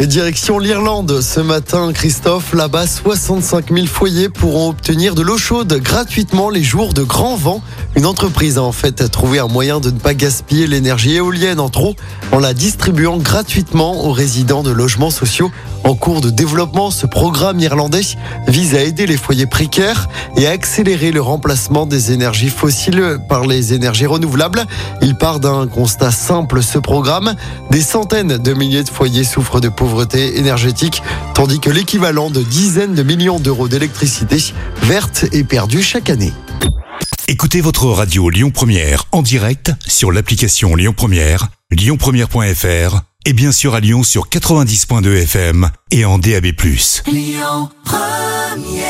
Et direction l'Irlande ce matin, Christophe. Là-bas, 65 000 foyers pourront obtenir de l'eau chaude gratuitement les jours de grand vent. Une entreprise a en fait trouvé un moyen de ne pas gaspiller l'énergie éolienne en trop en la distribuant gratuitement aux résidents de logements sociaux. En cours de développement, ce programme irlandais vise à aider les foyers précaires et à accélérer le remplacement des énergies fossiles par les énergies renouvelables. Il part d'un constat simple, ce programme. Des centaines de milliers de foyers souffrent de pauvreté énergétique, tandis que l'équivalent de dizaines de millions d'euros d'électricité verte est perdu chaque année. Écoutez votre radio Lyon Première en direct sur l'application Lyon Première, lyonpremière.fr et bien sûr à Lyon sur 90.2 FM et en DAB+. Lyon Première